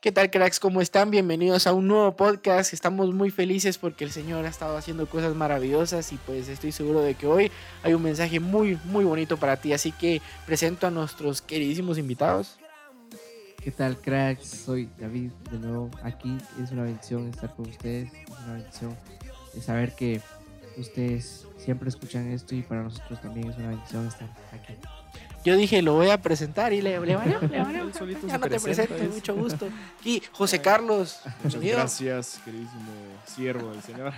¿Qué tal cracks? ¿Cómo están? Bienvenidos a un nuevo podcast. Estamos muy felices porque el Señor ha estado haciendo cosas maravillosas y pues estoy seguro de que hoy hay un mensaje muy muy bonito para ti. Así que presento a nuestros queridísimos invitados. ¿Qué tal cracks? Soy David de nuevo aquí. Es una bendición estar con ustedes. Es una bendición de saber que ustedes siempre escuchan esto y para nosotros también es una bendición estar aquí. Yo dije, lo voy a presentar y le, le valió, le valió. Ya no te presento, es. mucho gusto. Y José Carlos. Muchas gracias, queridísimo siervo del Señor.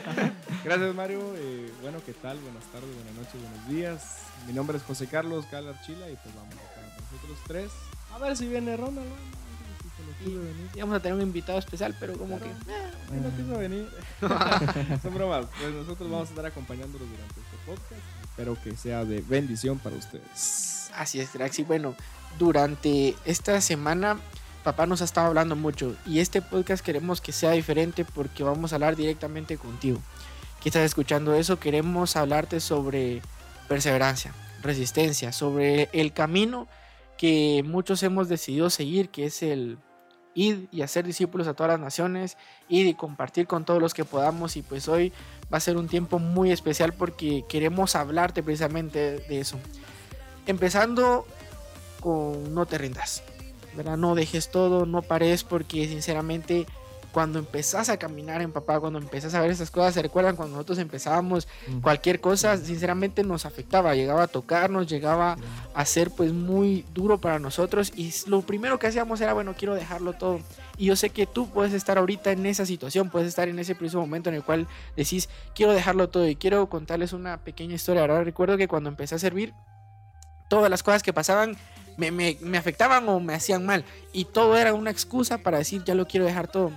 gracias, Mario. Eh, bueno, ¿qué tal? Buenas tardes, buenas noches, buenos días. Mi nombre es José Carlos Calar Chila y pues vamos acá nosotros tres. A ver si viene Ronald. Y vamos a tener un invitado especial, pero como que... Si no quiso venir. Son bromas. Pues nosotros vamos a estar acompañándolos durante este podcast. Espero que sea de bendición para ustedes. Así es. Y bueno, durante esta semana papá nos ha estado hablando mucho y este podcast queremos que sea diferente porque vamos a hablar directamente contigo. Que estás escuchando eso, queremos hablarte sobre perseverancia, resistencia, sobre el camino que muchos hemos decidido seguir, que es el ir y hacer discípulos a todas las naciones, ir y compartir con todos los que podamos y pues hoy va a ser un tiempo muy especial porque queremos hablarte precisamente de eso. Empezando con no te rindas, ¿verdad? No dejes todo, no pares porque sinceramente cuando empezás a caminar en papá, cuando empezás a ver esas cosas, se recuerdan cuando nosotros empezábamos cualquier cosa, sinceramente nos afectaba, llegaba a tocarnos, llegaba a ser pues muy duro para nosotros y lo primero que hacíamos era, bueno, quiero dejarlo todo. Y yo sé que tú puedes estar ahorita en esa situación, puedes estar en ese preciso momento en el cual decís, quiero dejarlo todo y quiero contarles una pequeña historia. Ahora recuerdo que cuando empecé a servir, todas las cosas que pasaban me, me- me afectaban o me hacían mal. Y todo era una excusa para decir, ya lo quiero dejar todo.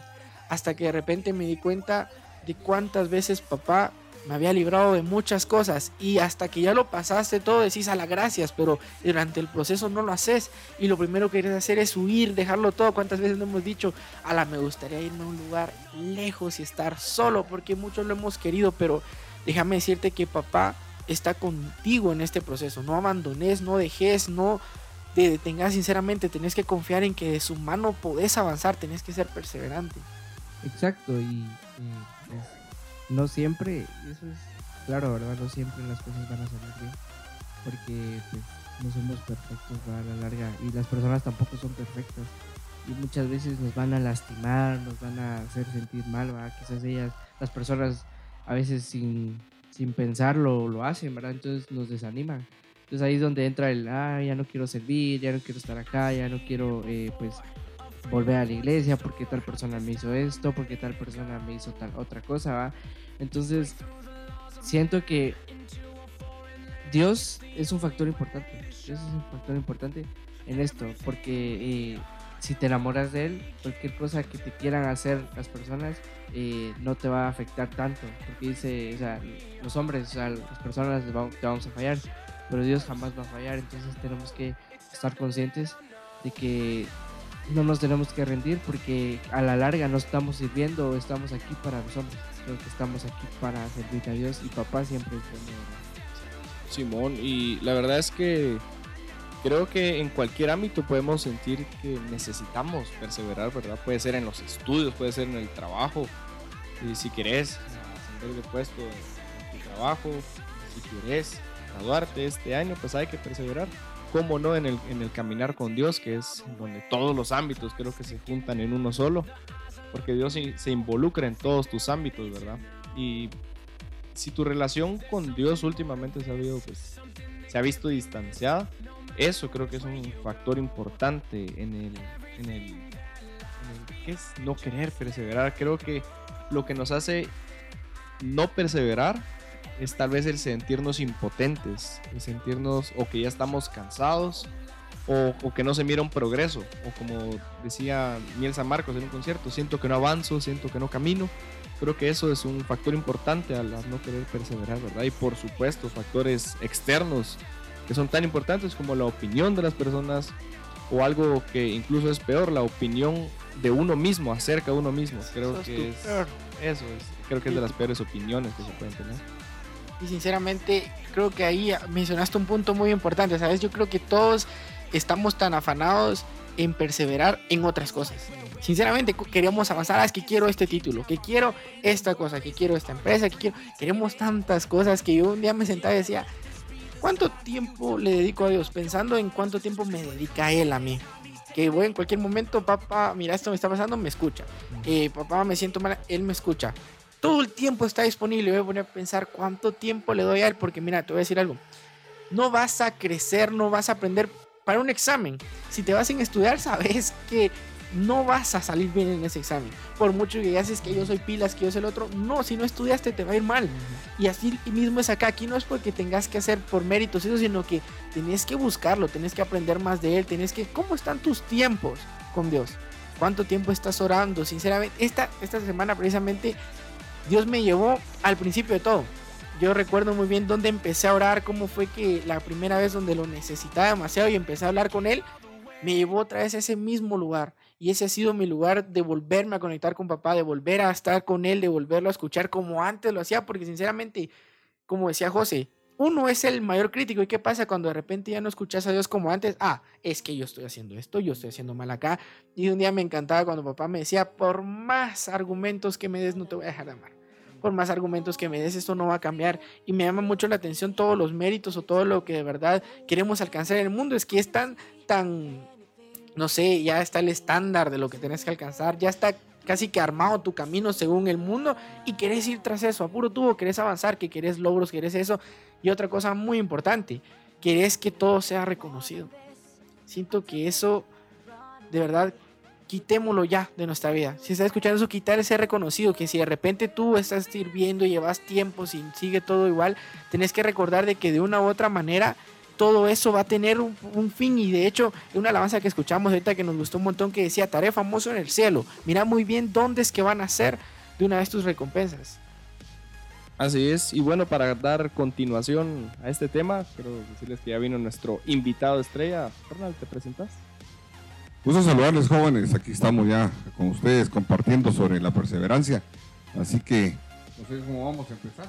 Hasta que de repente me di cuenta de cuántas veces papá me había librado de muchas cosas. Y hasta que ya lo pasaste todo, decís a la gracias, pero durante el proceso no lo haces. Y lo primero que quieres hacer es huir, dejarlo todo. ¿Cuántas veces no hemos dicho, a la me gustaría irme a un lugar lejos y estar solo? Porque muchos lo hemos querido, pero déjame decirte que papá está contigo en este proceso. No abandones, no dejes, no te detengas sinceramente. Tenés que confiar en que de su mano podés avanzar, tenés que ser perseverante. Exacto, y eh, pues, no siempre, eso es claro, ¿verdad? No siempre las cosas van a salir bien, porque pues, no somos perfectos a la larga y las personas tampoco son perfectas y muchas veces nos van a lastimar, nos van a hacer sentir mal, ¿verdad? Quizás ellas, las personas a veces sin, sin pensarlo lo hacen, ¿verdad? Entonces nos desaniman. Entonces ahí es donde entra el, ah, ya no quiero servir, ya no quiero estar acá, ya no quiero, eh, pues, volver a la iglesia porque tal persona me hizo esto, porque tal persona me hizo tal otra cosa, ¿va? Entonces, siento que Dios es un factor importante. Dios es un factor importante en esto, porque eh, si te enamoras de Él, cualquier cosa que te quieran hacer las personas eh, no te va a afectar tanto, porque dice, o sea, los hombres, o sea, las personas te vamos a fallar, pero Dios jamás va a fallar, entonces tenemos que estar conscientes de que no nos tenemos que rendir porque a la larga no estamos sirviendo estamos aquí para los hombres, creo que estamos aquí para servir a Dios y papá siempre es. Simón, y la verdad es que creo que en cualquier ámbito podemos sentir que necesitamos perseverar, ¿verdad? Puede ser en los estudios, puede ser en el trabajo, y si querés ascender de puesto en tu trabajo, si querés graduarte este año, pues hay que perseverar. Cómo no en el, en el caminar con Dios, que es donde todos los ámbitos creo que se juntan en uno solo, porque Dios se- involucra en todos tus ámbitos, ¿verdad? Y si tu relación con Dios últimamente se ha, habido, pues, se ha visto distanciada, eso creo que es un factor importante en el, en el, en el- ¿qué es? no querer perseverar. Creo que lo que nos hace no perseverar es tal vez el sentirnos impotentes, el sentirnos o que ya estamos cansados o, o que no se mira un progreso, o como decía Miel San Marcos en un concierto, siento que no avanzo, siento que no camino. Creo que eso es un factor importante al no querer perseverar, ¿verdad? Y por supuesto, factores externos que son tan importantes como la opinión de las personas o algo que incluso es peor, la opinión de uno mismo acerca de uno mismo. Creo Sos que es, peor. eso es, creo que es de las peores opiniones que se pueden tener. Y sinceramente, creo que ahí mencionaste un punto muy importante, ¿sabes? Yo creo que todos estamos tan afanados en perseverar en otras cosas. Sinceramente queríamos avanzar, ah, es que quiero este título, que quiero esta cosa, que quiero esta empresa, que quiero... Queremos tantas cosas que yo un día me sentaba y decía, ¿cuánto tiempo le dedico a Dios? Pensando en cuánto tiempo me dedica Él a mí. Que voy en cualquier momento, papá, mira, esto me está pasando, me escucha. Eh, papá, me siento mal, Él me escucha. Todo el tiempo está disponible. Voy a poner a pensar cuánto tiempo le doy a Él, porque mira, te voy a decir algo. No vas a crecer, no vas a aprender para un examen. Si te vas sin estudiar, sabes que no vas a salir bien en ese examen. Por mucho que haces que yo soy pilas, que yo soy el otro, no, si no estudiaste te va a ir mal. Y así mismo es acá, aquí no es porque tengas que hacer por méritos, sino que tenés que buscarlo, tenés que aprender más de él, tenés que, ¿cómo están tus tiempos con Dios? ¿Cuánto tiempo estás orando? Sinceramente, esta, esta semana precisamente Dios me llevó al principio de todo. Yo recuerdo muy bien dónde empecé a orar, cómo fue que la primera vez donde lo necesitaba demasiado y empecé a hablar con él, me llevó otra vez a ese mismo lugar y ese ha sido mi lugar de volverme a conectar con papá, de volver a estar con él, de volverlo a escuchar como antes lo hacía, porque sinceramente, como decía José, uno es el mayor crítico. ¿Y qué pasa cuando de repente ya no escuchas a Dios como antes? Ah, es que yo estoy haciendo esto, yo estoy haciendo mal acá. Y un día me encantaba cuando papá me decía, por más argumentos que me des, no te voy a dejar de amar. Por más argumentos que me des, esto no va a cambiar. Y me llama mucho la atención todos los méritos o todo lo que de verdad queremos alcanzar en el mundo. Es que es tan, tan no sé, ya está el estándar de lo que tienes que alcanzar, ya está casi que armado tu camino según el mundo y querés ir tras eso, a puro tubo, querés avanzar, que querés logros, querés eso. Y otra cosa muy importante, querés que todo sea reconocido. Siento que eso, de verdad, quitémoslo ya de nuestra vida. Si estás escuchando eso, quitar ese reconocido, que si de repente tú estás sirviendo y llevas tiempo sin sigue todo igual, tenés que recordar de que de una u otra manera todo eso va a tener un, fin y de hecho una alabanza que escuchamos ahorita que nos gustó un montón que decía, Tarea famoso en el cielo, mira muy bien dónde es que van a ser de una vez tus recompensas. Así es, y bueno, para dar continuación a este tema, quiero decirles que ya vino nuestro invitado estrella. Ronald, ¿te presentas? Gusto saludarles jóvenes, aquí estamos ya con ustedes compartiendo sobre la perseverancia, así que no sé cómo vamos a empezar.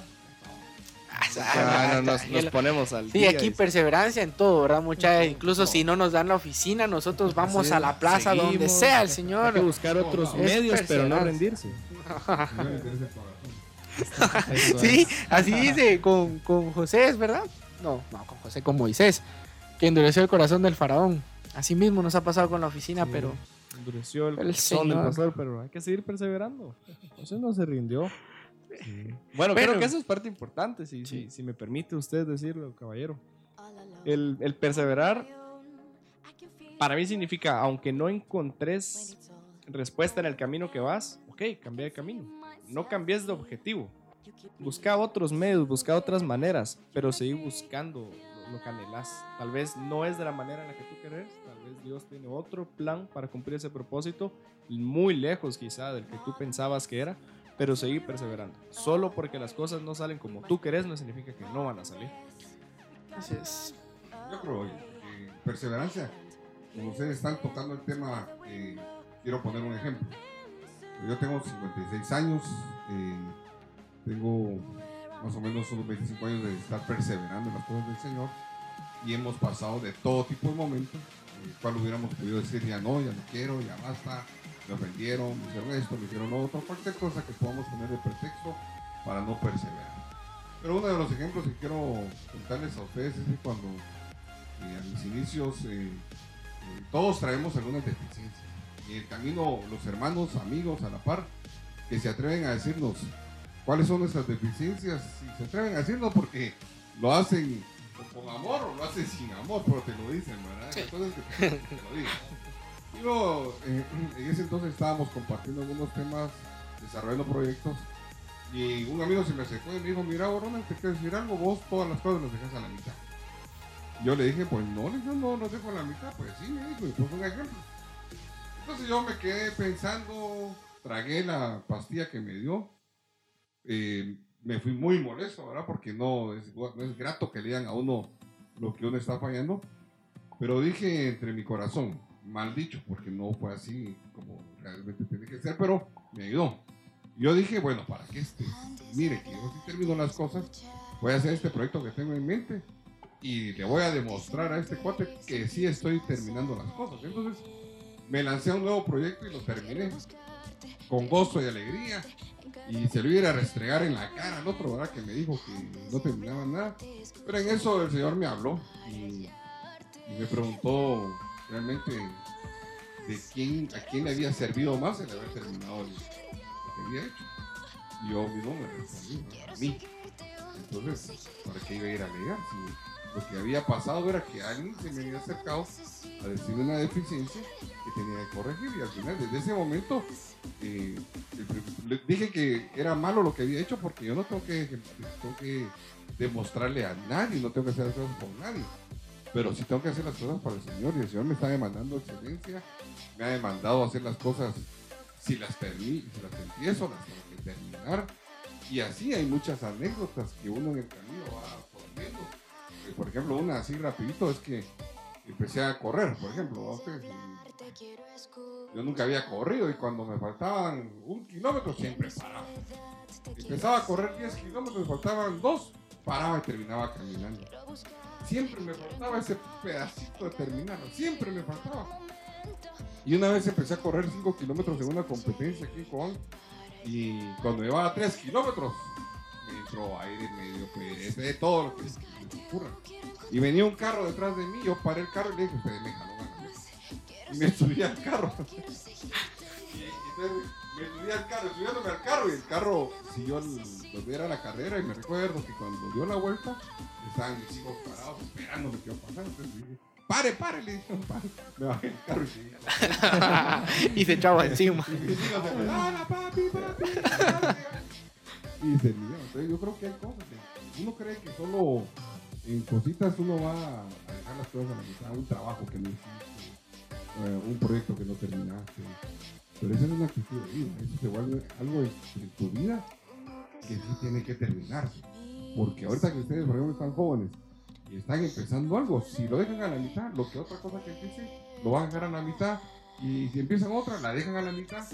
Ah, nos, ponemos al Sí, aquí perseverancia en todo, ¿verdad, muchachos? Incluso si no nos dan la oficina, nosotros vamos a la plaza donde sea el Señor. Hay que buscar otros medios, pero no rendirse. sí, así dice con, con José, ¿es verdad? No, no, con José, con Moisés, que endureció el corazón del faraón. Así mismo nos ha pasado con la oficina, pero... Endureció el corazón del pastor, pero hay que seguir perseverando. José no se rindió. Bueno, creo que eso es parte importante, si, si, me permite usted decirlo, caballero. El, el, perseverar para mí significa, aunque no encontres respuesta en el camino que vas, ok, cambia de camino. No cambies de objetivo. Busca otros medios, busca otras maneras, pero seguir buscando lo, que anhelas. Tal vez no es de la manera en la que tú querés, tal vez Dios tiene otro plan para cumplir ese propósito, muy lejos quizá del que tú pensabas que era, pero seguir perseverando. Solo porque las cosas no salen como tú querés no significa que no van a salir. Así es. Yo creo que perseverancia, como ustedes están tocando el tema, eh, quiero poner un ejemplo. Yo tengo 56 años, eh, tengo más o menos unos 25 años de estar perseverando en las cosas del Señor y hemos pasado de todo tipo de momentos, en el cual hubiéramos podido decir ya no, ya no quiero, ya basta, me ofendieron, me hicieron esto, me hicieron otro, cualquier cosa que podamos poner de pretexto para no perseverar. Pero uno de los ejemplos que quiero contarles a ustedes es que cuando eh, a mis inicios eh, eh, todos traemos algunas deficiencias. Y el camino los hermanos, amigos a la par, que se atreven a decirnos cuáles son nuestras deficiencias, y se atreven a decirnos porque lo hacen con amor o lo hacen sin amor, pero te lo dicen, ¿verdad? Entonces que te, te lo digo. Yo, eh, en ese entonces estábamos compartiendo algunos temas, desarrollando proyectos, y un amigo se me acercó y me dijo, mira, Ronald, te quiero decir algo, vos todas las cosas las dejas a la mitad. Yo le dije, pues no, yo no las dejo a la mitad, pues sí, me dijo, y pues un ejemplo. Entonces yo me quedé pensando, tragué la pastilla que me dio, eh, me fui muy molesto, ¿verdad? Porque no es, no es grato que le digan a uno lo que uno está fallando, pero dije entre mi corazón, mal dicho, porque no fue así como realmente tiene que ser, pero me ayudó. Yo dije, bueno, para que este, mire que yo sí termino las cosas, voy a hacer este proyecto que tengo en mente y le voy a demostrar a este cuate que sí estoy terminando las cosas. Entonces, me lancé a un nuevo proyecto y lo terminé con gozo y alegría. Y se lo iba a restregar en la cara al otro. Que me dijo que no terminaba nada. Pero en eso el Señor me habló y, me preguntó realmente de quién, a quién le había servido más el haber terminado lo que había hecho. Y yo mismo me respondí, a mí. Entonces, ¿para qué iba a ir a alegar? Si lo que había pasado era que alguien se me había acercado a decir una deficiencia que tenía que corregir y al final, desde ese momento, eh, le dije que era malo lo que había hecho porque yo no tengo que, tengo que demostrarle a nadie, no tengo que hacer las cosas por nadie. Pero sí tengo que hacer las cosas para el Señor y el Señor me está demandando excelencia, me ha demandado hacer las cosas si las, termino, si las empiezo, las tengo que terminar. Y así hay muchas anécdotas que uno en el camino va Por ejemplo, una así rapidito es que empecé a correr, por ejemplo. Yo nunca había corrido y cuando me faltaban un kilómetro siempre paraba. Empezaba a correr 10 kilómetros, me faltaban dos, paraba y terminaba caminando. Siempre me faltaba ese pedacito de terminarlo, siempre me faltaba. Y una vez empecé a correr 5 kilómetros en una competencia aquí con y cuando llevaba 3 kilómetros aire medio pues, de todo lo que me ocurra. Y venía un carro detrás de mí, yo paré el carro y le dije, ustedes me jaló la cabeza". Y me subí al carro. y, entonces me subí al carro, subiéndome al carro y el carro siguió el- lo que era la carrera y me recuerdo que cuando dio la vuelta estaban mis hijos parados esperándome que iba a pasar. Entonces dije, pare, pare, le dije, pare. Me bajé del carro y seguí. y se echaba encima. Y mis hijos se "Dale, papi, papi, dale". Y se olvidó. Entonces yo creo que hay cosas que uno cree que solo en cositas uno va a dejar las cosas a la mitad, un trabajo que no hiciste, eh, un proyecto que no terminaste. Pero esa es una actitud de vida, eso se vuelve algo en tu vida que sí tiene que terminarse. Porque ahorita que ustedes, por ejemplo, están jóvenes y están empezando algo, si lo dejan a la mitad, lo que otra cosa que empiece, lo van a dejar a la mitad. Y si empiezan otra, la dejan a la mitad.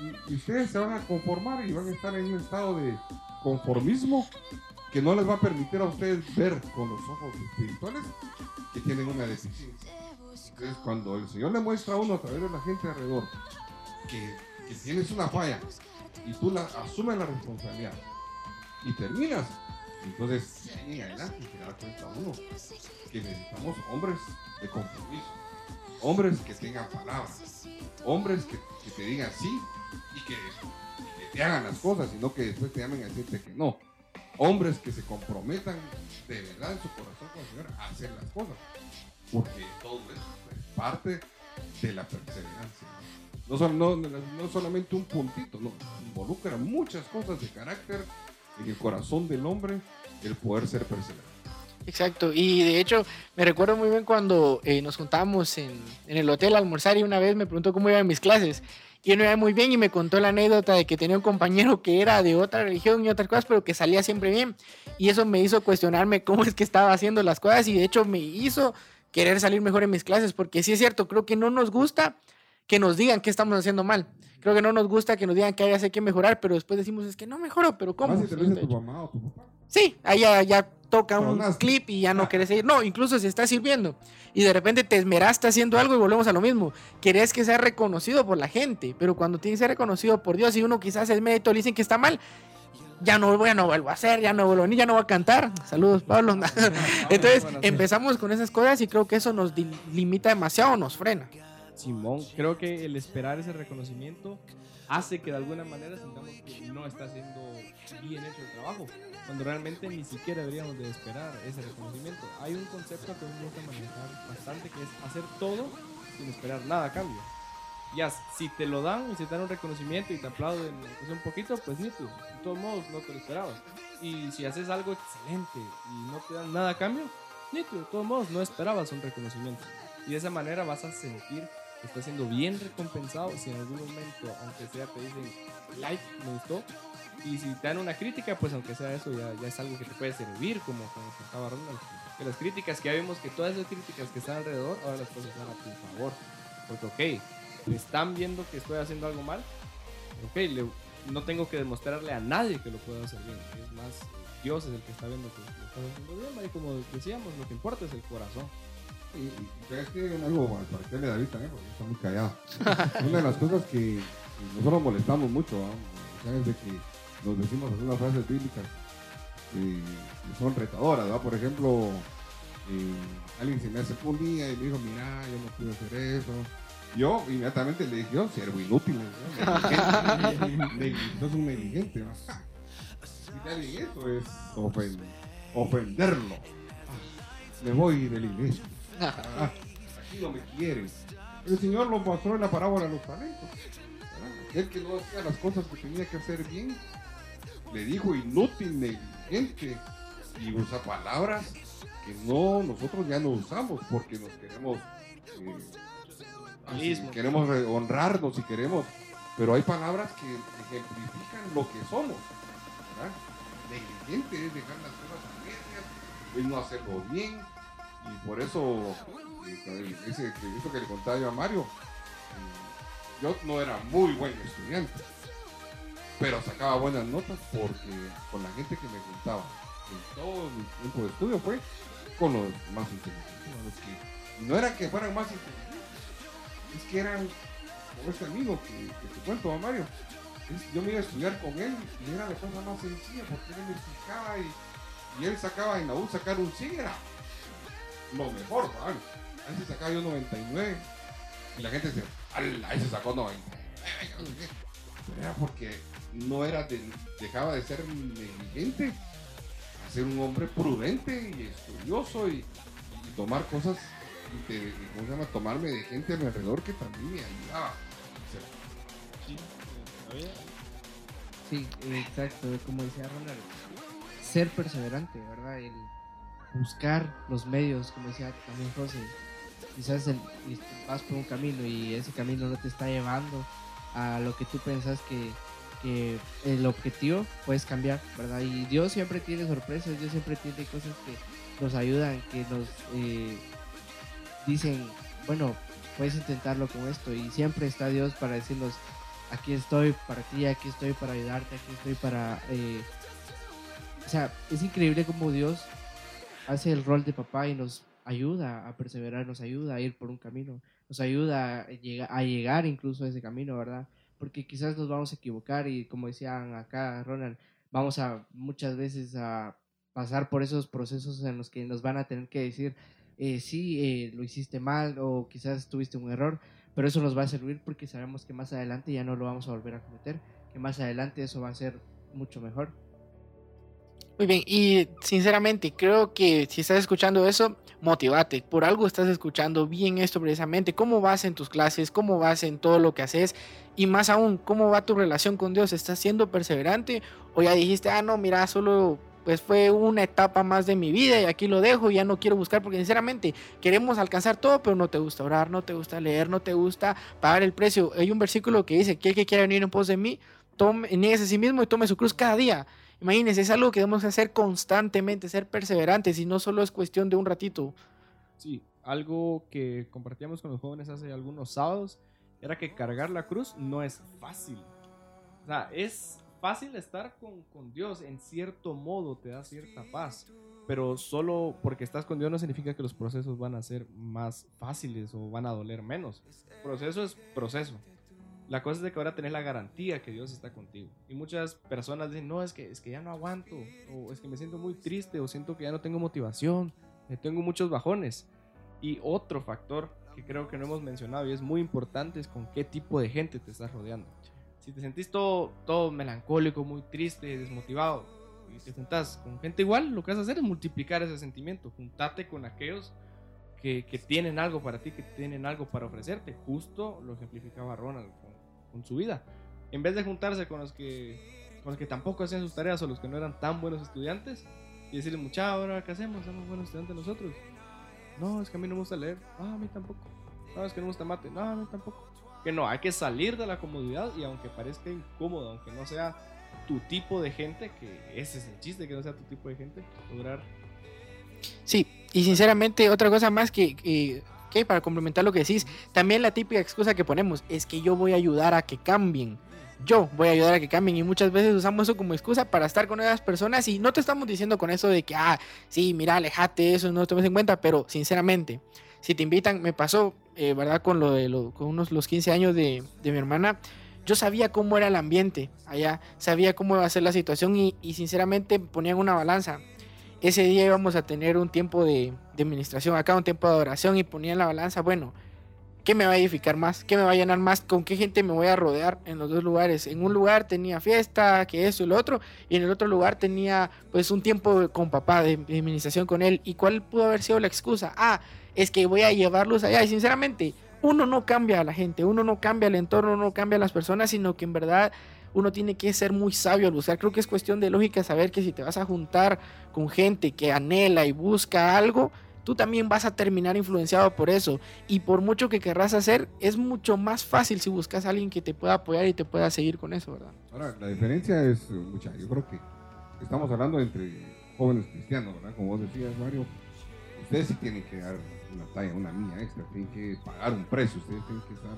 Y, ustedes se van a conformar y van a estar en un estado de conformismo que no les va a permitir a ustedes ver con los ojos espirituales que tienen una deficiencia. Entonces, cuando el Señor le muestra a uno a través de la gente alrededor que, tienes una falla y tú la asumes la responsabilidad y terminas, entonces en adelante se da cuenta uno que necesitamos hombres de compromiso, hombres que tengan palabras, hombres que te digan sí y que, que te hagan las cosas, sino que después te llamen a decirte que no. Hombres que se comprometan de verdad en su corazón con el Señor a hacer las cosas. Porque todo eso es parte de la perseverancia. No, sol- no- no- solamente un puntito, no, involucra muchas cosas de carácter en el corazón del hombre el poder ser perseverante. Exacto, y de hecho me recuerdo muy bien cuando eh, nos juntábamos en, en el hotel a almorzar y una vez me preguntó cómo iban mis clases. Y él me iba muy bien y me contó la anécdota de que tenía un compañero que era de otra religión y otras cosas, pero que salía siempre bien. Y eso me hizo cuestionarme cómo es que estaba haciendo las cosas y de hecho me hizo querer salir mejor en mis clases, porque sí es cierto, creo que no nos gusta que nos digan que estamos haciendo mal. Creo que no nos gusta que nos digan que hay que mejorar, pero después decimos es que no mejoro, pero ¿cómo? Más si te lo dice tu mamá o tu papá. Sí, ahí ya, ya toca un clip y ya no querés seguir. No, incluso si estás sirviendo y de repente te esmeraste haciendo algo y volvemos a lo mismo. Querés que sea reconocido por la gente, pero cuando tiene que ser reconocido por Dios y uno quizás es mérito le dicen que está mal, ya no, ya no vuelvo a hacer, ya no vuelvo venir, ya no voy a cantar. Saludos, Pablo. Entonces empezamos con esas cosas y creo que eso nos limita demasiado, nos frena. Simón, creo que el esperar ese reconocimiento hace que de alguna manera sintamos que no está haciendo bien hecho el trabajo, cuando realmente ni siquiera deberíamos de esperar ese reconocimiento. Hay un concepto que me gusta manejar bastante, que es hacer todo sin esperar nada a cambio. Ya, si te lo dan y si te dan un reconocimiento y te aplauden sea un poquito, pues nítido. De todos modos, no te lo esperabas. Y si haces algo excelente y no te dan nada a cambio, nítido. De todos modos, no esperabas un reconocimiento. Y de esa manera vas a sentir que estás siendo bien recompensado si en algún momento, aunque sea, te dicen like, me gustó. Y si te dan una crítica, pues aunque sea eso, ya, es algo que te puede servir, como cuando contaba Ronald. Que las críticas, que ya vimos que todas esas críticas que están alrededor, ahora las cosas van a tu favor. Porque, ok, me están viendo que estoy haciendo algo mal. Ok, le- no tengo que demostrarle a nadie que lo puedo hacer bien. Es más, Dios es el que está viendo que lo estás haciendo bien. Y como decíamos, lo que importa es el corazón. Y, y algo para que le David también, porque está muy callado. Una de las cosas que, nosotros molestamos mucho. ¿sabes? De que nos decimos algunas frases bíblicas eh, que son retadoras, ¿verdad? Por ejemplo, eh, alguien se me acercó un día y me dijo, mira, yo no pude hacer eso. Yo inmediatamente le dije, yo siervo inútil, ¿no? sos un negligente. Y alguien eso es ofen- ofenderlo. Ah, Me voy de la iglesia. Aquí no me quieren. El Señor lo mostró en la parábola de los talentos. Aquel que no hacía las cosas que tenía que hacer bien, le dijo inútil, negligente, y usa palabras que no nosotros ya no usamos porque nos queremos eh, así, queremos re- honrarnos y queremos pero hay palabras que ejemplifican lo que somos ¿verdad? negligente es dejar las cosas a medias es no hacerlo bien y por eso ese, eso que le contaba yo a Mario yo no era muy buen estudiante pero sacaba buenas notas porque con la gente que me juntaba en todo mi tiempo de estudio fue con los más inteligentes, ¿no? era que fueran más inteligentes, es que eran como este amigo que, te cuento, ¿va, Mario. Es- yo me iba a estudiar con él y era la cosa más sencilla porque él me explicaba y, y él sacaba en la U sacar un 100 era lo mejor, ¿va? A veces sacaba yo 99 y la gente decía, ¡ala! Ese sacó 99. no sé qué". Pero Era porque no era de- dejaba de ser negligente a ser un hombre prudente y estudioso y, y tomar cosas, y de- ¿cómo se llama? Tomarme de gente a mi alrededor que también me ayudaba. O sea, Sí, exacto, como decía Ronald, ser perseverante, ¿verdad? El buscar los medios, como decía también José, quizás y vas por un camino y ese camino no te está llevando a lo que tú pensás que, que el objetivo puedes cambiar, ¿verdad? Y Dios siempre tiene sorpresas, Dios siempre tiene cosas que nos ayudan, que nos eh, dicen, bueno, puedes intentarlo con esto y siempre está Dios para decirnos, aquí estoy para ti, aquí estoy para ayudarte, aquí estoy para... eh, o sea, es increíble como Dios hace el rol de papá y nos ayuda a perseverar, nos ayuda a ir por un camino, nos ayuda a a llegar incluso a ese camino, ¿verdad? Porque quizás nos vamos a equivocar y como decían acá Ronald, vamos a muchas veces a pasar por esos procesos en los que nos van a tener que decir, eh, sí, eh, lo hiciste mal o quizás tuviste un error, pero eso nos va a servir porque sabemos que más adelante ya no lo vamos a volver a cometer, que más adelante eso va a ser mucho mejor. Muy bien, y sinceramente creo que si estás escuchando eso, motivate. Por algo estás escuchando bien esto precisamente. ¿Cómo vas en tus clases? ¿Cómo vas en todo lo que haces? Y más aún, ¿cómo va tu relación con Dios? ¿Estás siendo perseverante? ¿O ya dijiste, ah, no, mira, solo pues fue una etapa más de mi vida y aquí lo dejo y ya no quiero buscar? Porque sinceramente queremos alcanzar todo, pero no te gusta orar, no te gusta leer, no te gusta pagar el precio. Hay un versículo que dice que el que quiera venir en pos de mí, tome, nieguese a sí mismo y tome su cruz cada día. Imagínense, es algo que debemos hacer constantemente, ser perseverantes y no solo es cuestión de un ratito. Sí, algo que compartíamos con los jóvenes hace algunos sábados era que cargar la cruz no es fácil. O sea, es fácil estar con, con Dios, en cierto modo te da cierta paz, pero solo porque estás con Dios no significa que los procesos van a ser más fáciles o van a doler menos. Proceso es proceso. La cosa es de que ahora tenés la garantía que Dios está contigo. Y muchas personas dicen, no, es que, es que ya no aguanto, o es que me siento muy triste, o siento que ya no tengo motivación, eh, tengo muchos bajones. Y otro factor que creo que no hemos mencionado y es muy importante es con qué tipo de gente te estás rodeando. Si te sentís todo, todo melancólico, muy triste, desmotivado, y te juntas con gente igual, lo que vas a hacer es multiplicar ese sentimiento. Juntate con aquellos que, que tienen algo para ti, que tienen algo para ofrecerte. Justo lo ejemplificaba Ronald con su vida. En vez de juntarse con los que con los que tampoco hacían sus tareas o los que no eran tan buenos estudiantes y decirles, mucha, ahora qué hacemos, somos buenos estudiantes nosotros. No, es que a mí no me gusta leer. Ah, a mí tampoco. No, es que no me gusta mate. No, a mí tampoco. Que no, hay que salir de la comodidad y aunque parezca incómodo, aunque no sea tu tipo de gente, que ese es el chiste, que no sea tu tipo de gente, lograr Sí, y sinceramente otra cosa más que, para complementar lo que decís, también la típica excusa que ponemos es que yo voy a ayudar a que cambien. Yo voy a ayudar a que cambien y muchas veces usamos eso como excusa para estar con esas personas y no te estamos diciendo con eso de que, ah, sí, mira, alejate, eso no te tomes en cuenta, pero sinceramente, si te invitan, me pasó, eh, ¿verdad? Con lo de lo- con unos los 15 años de, de mi hermana, yo sabía cómo era el ambiente allá, sabía cómo iba a ser la situación y, y sinceramente ponían una balanza. Ese día íbamos a tener un tiempo de, administración acá, un tiempo de adoración y ponían la balanza, bueno, ¿qué me va a edificar más? ¿Qué me va a llenar más? ¿Con qué gente me voy a rodear en los dos lugares? En un lugar tenía fiesta, que eso y lo otro, y en el otro lugar tenía pues un tiempo con papá de, de administración con él. ¿Y cuál pudo haber sido la excusa? Ah, es que voy a llevarlos allá. Y sinceramente, uno no cambia a la gente, uno no cambia el entorno, uno no cambia a las personas, sino que en verdad uno tiene que ser muy sabio al buscar. Creo que es cuestión de lógica saber que si te vas a juntar con gente que anhela y busca algo, tú también vas a terminar influenciado por eso. Y por mucho que querrás hacer, es mucho más fácil si buscas a alguien que te pueda apoyar y te pueda seguir con eso, ¿verdad? Ahora, la diferencia es eh, mucha. Yo creo que estamos hablando entre jóvenes cristianos, ¿verdad? Como vos decías, Mario, ustedes sí tienen que dar una talla, una mía extra, tienen que pagar un precio, ustedes tienen que estar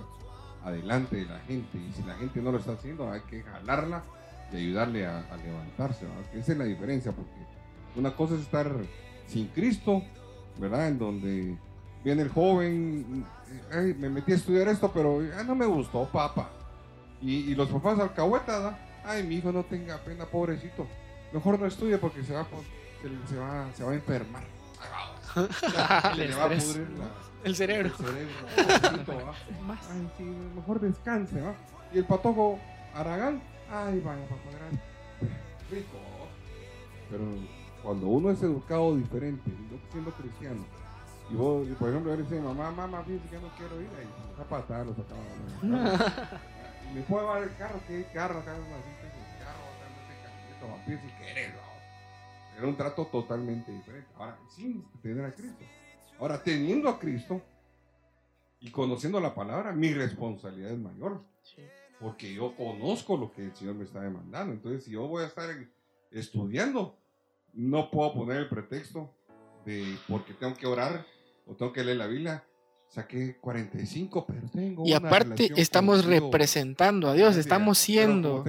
adelante de la gente. Y si la gente no lo está haciendo, hay que jalarla y ayudarle a, levantarse, esa es la diferencia, porque una cosa es estar sin Cristo, ¿verdad? En donde viene el joven, "Ay, me metí a estudiar esto, pero no me gustó, papá. Y, y los papás alcahuetas, ay, mi hijo no tenga pena, pobrecito. Mejor no estudie porque se va, se, se va, se va a enfermar. Se le va a estrés. pudrir la- El cerebro. el cerebro, ¿va? Ay, sí, mejor descanse, ¿va? Y el patojo Aragán, ay, vaya, para cuadrar. Rico. Pero cuando uno es educado diferente, no siendo cristiano, y vos, y por ejemplo, él dice, mamá, mamá, fíjate que no quiero ir, ahí los zapatas, los sacaba. ¿Me puedo llevar el carro? ¿Qué carro? Acá no tengo el carro, acá no tengo camioneta, va, pide si querés, ¿va? Era un trato totalmente diferente. Ahora, sin tener a Cristo. Ahora, teniendo a Cristo y conociendo la palabra, mi responsabilidad es mayor. Porque yo conozco lo que el Señor me está demandando. Entonces, si yo voy a estar estudiando, no puedo poner el pretexto de porque tengo que orar o tengo que leer la Biblia. Saqué 45, pero tengo Y una aparte estamos contigo. representando a Dios, estamos siendo,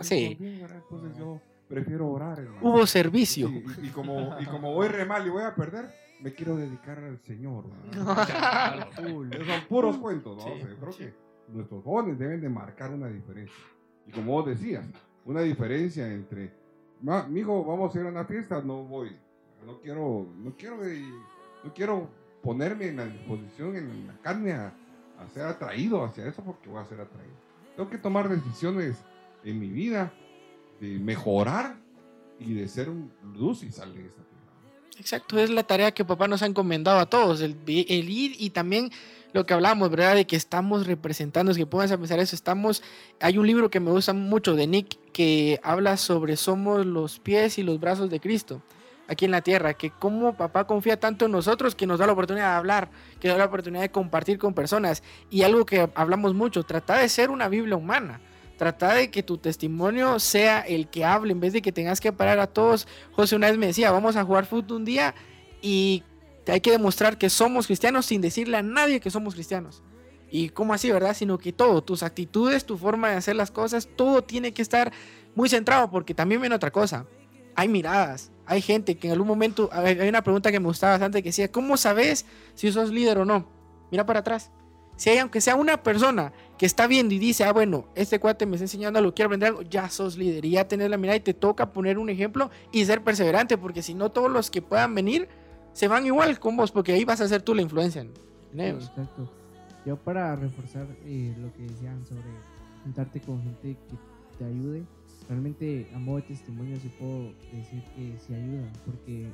sí. Entonces yo prefiero orar, hermano. hubo servicio. Sí, y, y como, y como voy re mal y voy a perder, me quiero dedicar al Señor. son puros cuentos, ¿no? Sí, O sea, yo creo sí. que nuestros jóvenes deben de marcar una diferencia. Y como vos decías, una diferencia entre, "Ma, mijo, vamos a ir a una fiesta, no voy. No quiero, no quiero, eh, no quiero ponerme en la disposición, en la carne a, a ser atraído hacia eso porque voy a ser atraído. Tengo que tomar decisiones en mi vida de mejorar y de ser un luz y sal de esta tierra. Exacto, es la tarea que papá nos ha encomendado a todos, el, el ir y también lo que hablamos, ¿verdad? De que estamos representando, es que pónganse a eso, estamos, hay un libro que me gusta mucho de Nick que habla sobre somos los pies y los brazos de Cristo aquí en la tierra, que como papá confía tanto en nosotros que nos da la oportunidad de hablar, que nos da la oportunidad de compartir con personas y algo que hablamos mucho, trata de ser una Biblia humana. Trata de que tu testimonio sea el que hable en vez de que tengas que parar a todos. José una vez me decía, vamos a jugar fútbol un día y hay que demostrar que somos cristianos sin decirle a nadie que somos cristianos. Y cómo así, ¿verdad? Sino que todo, tus actitudes, tu forma de hacer las cosas, todo tiene que estar muy centrado porque también viene otra cosa. Hay miradas, hay gente que en algún momento, hay una pregunta que me gustaba bastante que decía, ¿cómo sabes si sos líder o no? Mira para atrás. Si hay, aunque sea una persona que está viendo y dice, ah, bueno, este cuate me está enseñando algo, quiero aprender algo, ya sos líder y ya tenés la mirada y te toca poner un ejemplo y ser perseverante, porque si no, todos los que puedan venir se van igual con vos, porque ahí vas a ser tú la influencia en. Exacto. Yo para reforzar eh, lo que decían sobre juntarte con gente que te ayude, realmente a modo de testimonio sí puedo decir que sí ayudan, porque eh,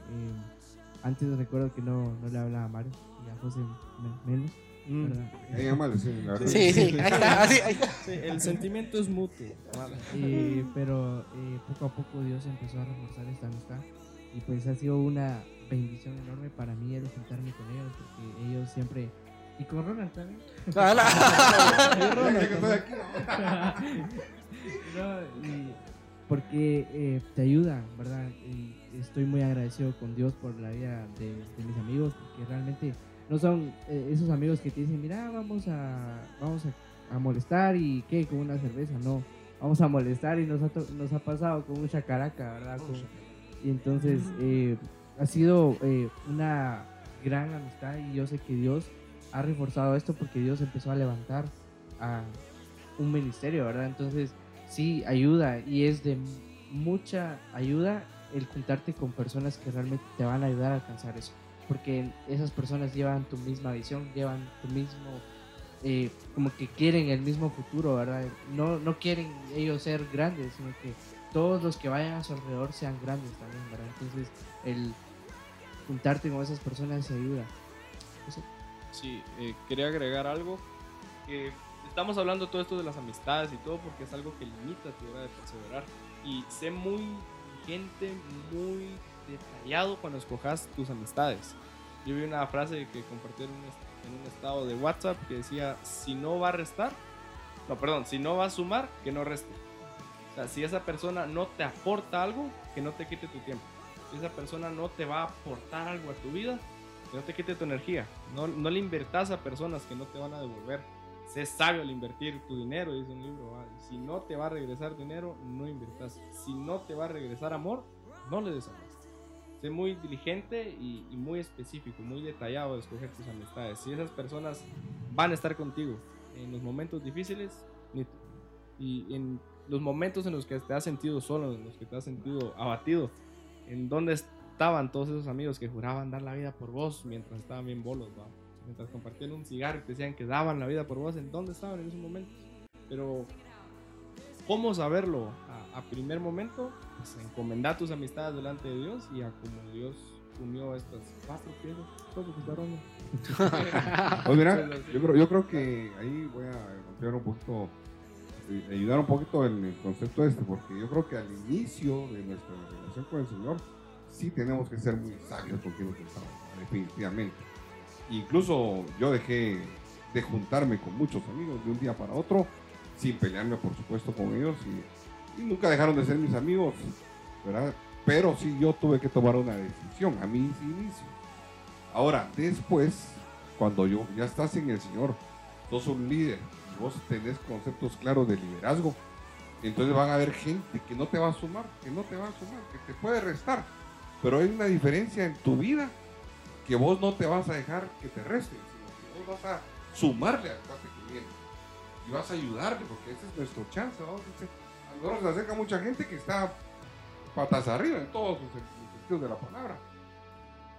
antes recuerdo que no, no le hablaba a Mario y a José me- menos, llama, sí, la verdad. Sí, sí, ahí está, así, ahí está. Sí, el sentimiento es mutuo. Eh, pero eh, poco a poco Dios empezó a reforzar esta amistad y pues ha sido una bendición enorme para mí el juntarme con ellos porque ellos siempre y con Ronald también No, porque eh, te ayuda, ¿verdad? Y estoy muy agradecido con Dios por la vida de, de mis amigos, porque realmente no son eh, esos amigos que te dicen, mira, vamos a, vamos a, a molestar y qué, con una cerveza, no, vamos a molestar y nos ha, nos ha pasado con mucha caraca, ¿verdad? Con- y entonces eh, ha sido eh, una gran amistad y yo sé que Dios ha reforzado esto porque Dios empezó a levantar a un ministerio, ¿verdad? Entonces, sí, ayuda y es de mucha ayuda el juntarte con personas que realmente te van a ayudar a alcanzar eso. Porque esas personas llevan tu misma visión, llevan tu mismo, eh, como que quieren el mismo futuro, ¿verdad? No, no quieren ellos ser grandes, sino que todos los que vayan a su alrededor sean grandes también, ¿verdad? Entonces, el juntarte con esas personas se ayuda. Eso. Sí, eh, quería agregar algo. que estamos hablando todo esto de las amistades y todo porque es algo que limita tu hora de perseverar. Y sé muy gente, muy detallado cuando escojas tus amistades. Yo vi una frase que compartí en un, estado de WhatsApp que decía, si no va a restar, no, perdón, si no va a sumar, que no reste. O sea, si esa persona no te aporta algo, que no te quite tu tiempo. Si esa persona no te va a aportar algo a tu vida, que no te quite tu energía. No, no le invertas a personas que no te van a devolver. Sé sabio al invertir tu dinero, dice un libro. Si no te va a regresar dinero, no inviertas. Si no te va a regresar amor, no le des amor. Sé muy diligente y, y muy específico, muy detallado de escoger tus amistades. Si esas personas van a estar contigo en los momentos difíciles y en los momentos en los que te has sentido solo, en los que te has sentido abatido, en donde estaban todos esos amigos que juraban dar la vida por vos mientras estaban bien bolos, mientras compartían un cigarro y te decían que daban la vida por vos, ¿en dónde estaban en esos momentos? Pero, ¿cómo saberlo a, a primer momento? Pues encomendar tus amistades delante de Dios y a como Dios unió estas cuatro piezas. está hablando. Pues mira, yo creo, yo creo que ahí voy a ampliar un poquito, eh, ayudar un poquito en el concepto este, porque yo creo que al inicio de nuestra relación con el Señor, sí tenemos que ser muy sabios con quienes estamos, definitivamente. Incluso yo dejé de juntarme con muchos amigos de un día para otro, sin pelearme, por supuesto, con ellos, y, nunca dejaron de ser mis amigos, ¿verdad? Pero sí yo tuve que tomar una decisión a mis inicios. Ahora, después, cuando yo ya estás en el Señor, sos un líder y vos tenés conceptos claros de liderazgo, entonces van a haber gente que no te va a sumar, que no te va a sumar, que te puede restar. Pero hay una diferencia en tu vida que vos no te vas a dejar que te resten, sino que vos vas a sumarle al cuate que viene y vas a ayudarle, porque ese es nuestro chance. ¿no? A nosotros se acerca mucha gente que está patas arriba en todos sen- sentidos de la palabra.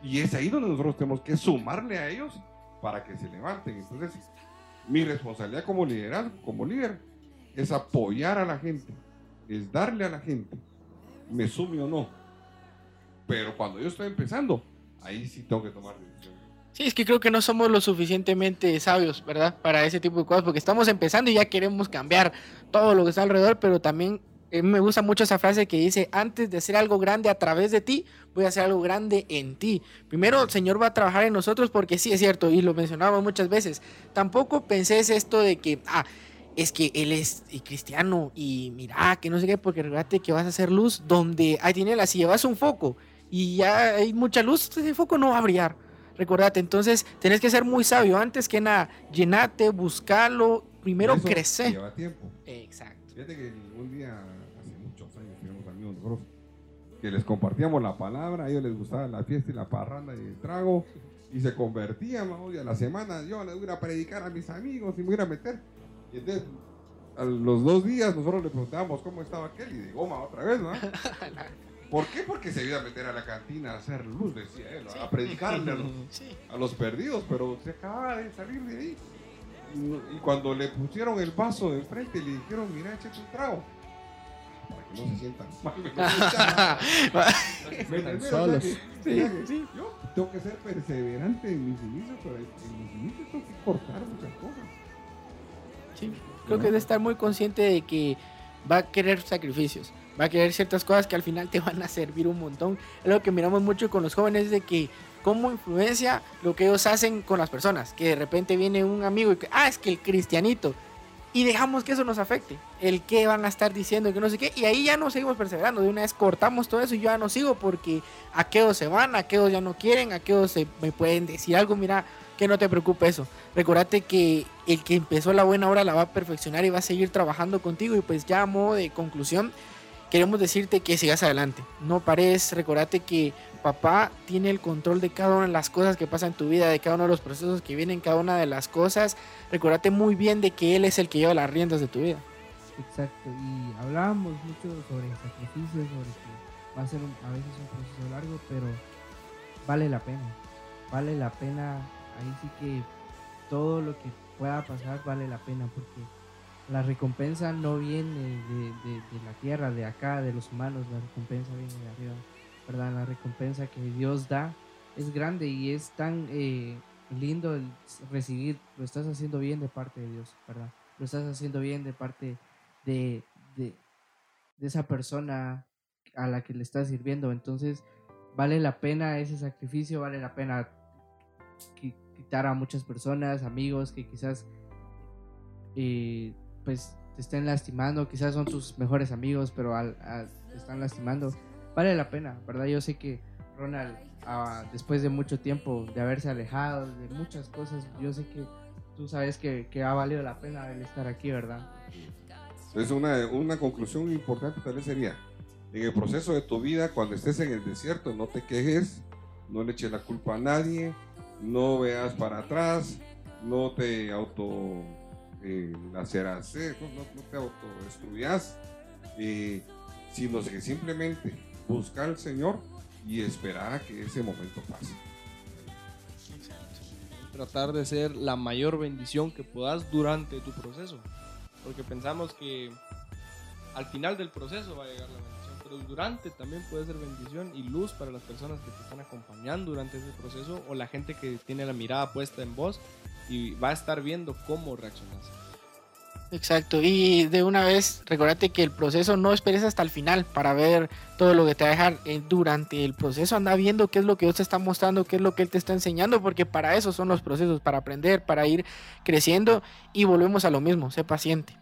Y es ahí donde nosotros tenemos que sumarle a ellos para que se levanten. Entonces, mi responsabilidad como liderazgo, como líder, es apoyar a la gente, es darle a la gente, me sume o no. Pero cuando yo estoy empezando, ahí sí tengo que tomar decisiones. Sí, es que creo que no somos lo suficientemente sabios, ¿verdad? Para ese tipo de cosas, porque estamos empezando y ya queremos cambiar todo lo que está alrededor, pero también eh, me gusta mucho esa frase que dice, antes de hacer algo grande a través de ti, voy a hacer algo grande en ti. Primero, el Señor va a trabajar en nosotros porque sí es cierto, y lo mencionamos muchas veces. Tampoco penséis esto de que, ah, es que Él es cristiano y mira, que no sé qué, porque recuerda que vas a hacer luz donde hay tinieblas. Si llevas un foco y ya hay mucha luz, ese foco no va a brillar. Recordate, entonces tenés que ser muy sabio. Antes que nada, llenate, buscalo, primero Eso crecer. Lleva tiempo. Exacto. Fíjate que un día, hace muchos años, teníamos amigos nosotros que les compartíamos la palabra, a ellos les gustaba la fiesta y la parranda y el trago, y se convertían, ¿no? y a la semana yo les voy a predicar a mis amigos y me voy a meter. Y entonces, a los dos días nosotros le preguntábamos cómo estaba aquel, y de goma otra vez, ¿no? ¿Por qué? Porque se iba a meter a la cantina a hacer luz, decía él, a predicarle a los, Sí. a los perdidos, pero se acababa de salir de ahí. Y, cuando le pusieron el vaso de frente, le dijeron, mira, échate un trago. Para que no se sientan mal. Solos. Sí. Yo tengo que ser perseverante en mis inicios, pero en mis inicios tengo que cortar muchas cosas. Sí, creo que debe estar muy consciente de que va a querer sacrificios, va a querer ciertas cosas que al final te van a servir un montón. Es lo que miramos mucho con los jóvenes de que cómo influencia lo que ellos hacen con las personas, que de repente viene un amigo y que, ah, es que el cristianito, y dejamos que eso nos afecte, el que van a estar diciendo, que no sé qué, y ahí ya no seguimos perseverando, de una vez cortamos todo eso y yo ya no sigo porque aquellos se van, aquellos ya no quieren, aquellos se, me pueden decir algo, mira, que no te preocupe eso. Recordate que el que empezó la buena obra la va a perfeccionar y va a seguir trabajando contigo. Y pues ya a modo de conclusión, queremos decirte que sigas adelante. No pares, recordate que papá tiene el control de cada una de las cosas que pasan en tu vida, de cada uno de los procesos que vienen, cada una de las cosas. Recordate muy bien de que él es el que lleva las riendas de tu vida. Exacto, y hablábamos mucho sobre sacrificios, sobre que va a ser a veces un proceso largo, pero vale la pena. Vale la pena, ahí sí que todo lo que pueda pasar vale la pena, porque la recompensa no viene de, la tierra, de acá, de los humanos, la recompensa viene de arriba, ¿verdad? La recompensa que Dios da es grande y es tan eh, lindo el recibir, lo estás haciendo bien de parte de Dios, ¿verdad? Lo estás haciendo bien de parte de, de, esa persona a la que le estás sirviendo. Entonces, vale la pena ese sacrificio, vale la pena quitar a muchas personas, amigos que quizás eh, pues te estén lastimando, quizás son tus mejores amigos, pero al, te están lastimando. Vale la pena, ¿verdad? Yo sé que Ronald, ah, después de mucho tiempo de haberse alejado de muchas cosas, yo sé que tú sabes que, que ha valido la pena el estar aquí, ¿verdad? Entonces una, una conclusión importante tal vez sería, en el proceso de tu vida, cuando estés en el desierto, no te quejes, no le eches la culpa a nadie, no veas para atrás, no te auto eh, hacerás, no, no, te autodestruyas, eh, sino que simplemente buscar al Señor y esperar a que ese momento pase. Tratar de ser la mayor bendición que puedas durante tu proceso porque pensamos que al final del proceso va a llegar la bendición, pero durante también puede ser bendición y luz para las personas que te están acompañando durante ese proceso o la gente que tiene la mirada puesta en vos y va a estar viendo cómo reaccionas. Exacto, y de una vez, recordate que el proceso no esperes hasta el final para ver todo lo que te va a dejar. Eh, durante el proceso anda viendo qué es lo que Dios te está mostrando, qué es lo que Él te está enseñando, porque para eso son los procesos, para aprender, para ir creciendo y volvemos a lo mismo, sé paciente.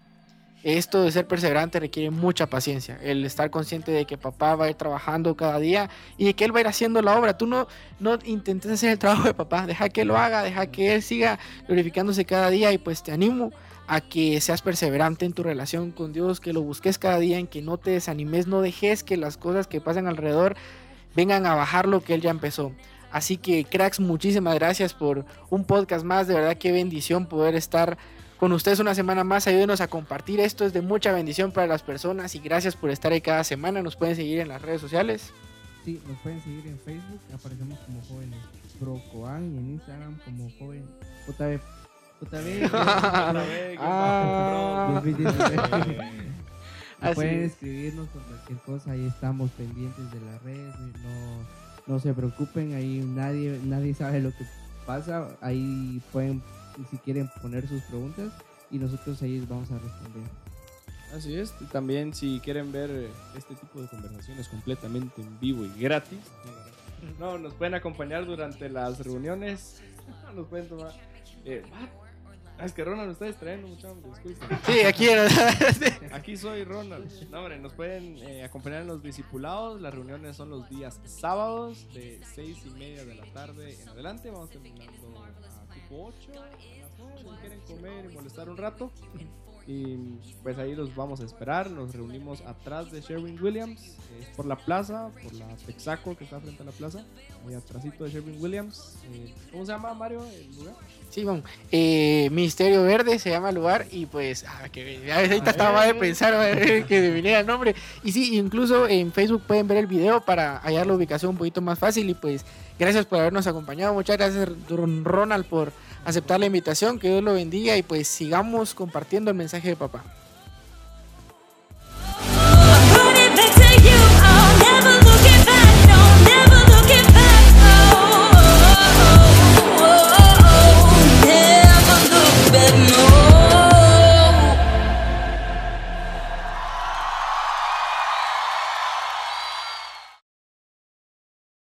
Esto de ser perseverante requiere mucha paciencia, el estar consciente de que papá va a ir trabajando cada día y de que él va a ir haciendo la obra. Tú no, no intentes hacer el trabajo de papá, deja que lo haga, deja que él siga glorificándose cada día y pues te animo a que seas perseverante en tu relación con Dios, que lo busques cada día, en que no te desanimes, no dejes que las cosas que pasan alrededor vengan a bajar lo que Él ya empezó. Así que cracks, muchísimas gracias por un podcast más, de verdad qué bendición poder estar con ustedes una semana más, ayúdenos a compartir. Esto, es de mucha bendición para las personas y gracias por estar ahí cada semana, nos pueden seguir en las redes sociales. Sí, nos pueden seguir en Facebook, aparecemos como jóvenes Procoan y en Instagram como joven JB ah, pueden escribirnos por cualquier cosa, ahí estamos pendientes de las redes, no, no se preocupen, ahí nadie, nadie sabe lo que pasa, ahí pueden, si quieren poner sus preguntas y nosotros ahí vamos a responder. Así es, y también si quieren ver este tipo de conversaciones completamente en vivo y gratis, no, nos pueden acompañar durante las reuniones, nos pueden tomar... Eh, Ah, es que Ronald está distrayendo mucho. Sí, aquí Aquí soy Ronald. No, hombre, nos pueden eh, acompañar en los discipulados. Las reuniones son los días sábados de 6 y media de la tarde en adelante. Vamos terminando 8. A las 9, si quieren comer y molestar un rato. Y pues ahí los vamos a esperar. Nos reunimos atrás de Sherwin Williams, por la plaza, por la Texaco que está frente a la plaza, ahí atrásito de Sherwin Williams. Eh, ¿Cómo se llama Mario el lugar? Sí, eh, Ministerio Verde se llama el lugar y pues, ah, que ahorita estaba de pensar que viniera el nombre. Y sí, incluso en Facebook pueden ver el video para hallar la ubicación un poquito más fácil y pues gracias por habernos acompañado. Muchas gracias Ronald por aceptar la invitación, que Dios lo bendiga y pues sigamos compartiendo el mensaje de papá.